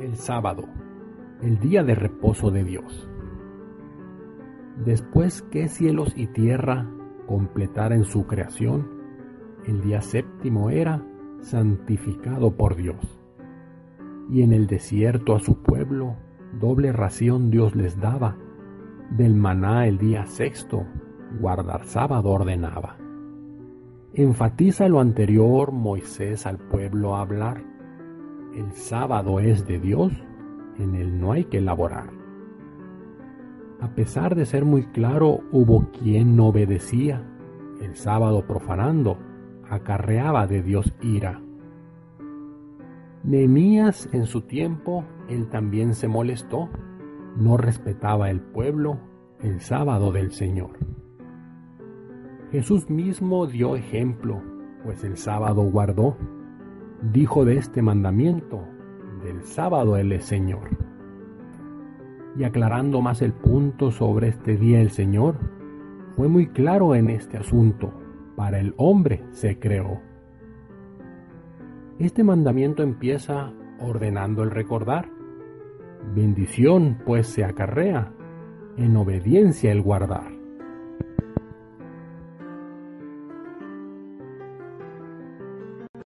El sábado, el día de reposo de Dios. Después que cielos y tierra completaran su creación, el día séptimo era santificado por Dios. Y en el desierto a su pueblo doble ración Dios les daba, del maná el día sexto, guardar sábado ordenaba. Enfatiza lo anterior Moisés al pueblo a hablar el sábado es de Dios, en él no hay que elaborar. A pesar de ser muy claro, hubo quien no obedecía, el sábado profanando, acarreaba de Dios ira. Nehemías en su tiempo, él también se molestó, no respetaba el pueblo, el sábado del Señor. Jesús mismo dio ejemplo, pues el sábado guardó dijo de este mandamiento, del sábado Él es Señor. Y aclarando más el punto sobre este día el Señor, fue muy claro en este asunto, para el hombre se creó. Este mandamiento empieza ordenando el recordar. Bendición pues se acarrea, en obediencia el guardar.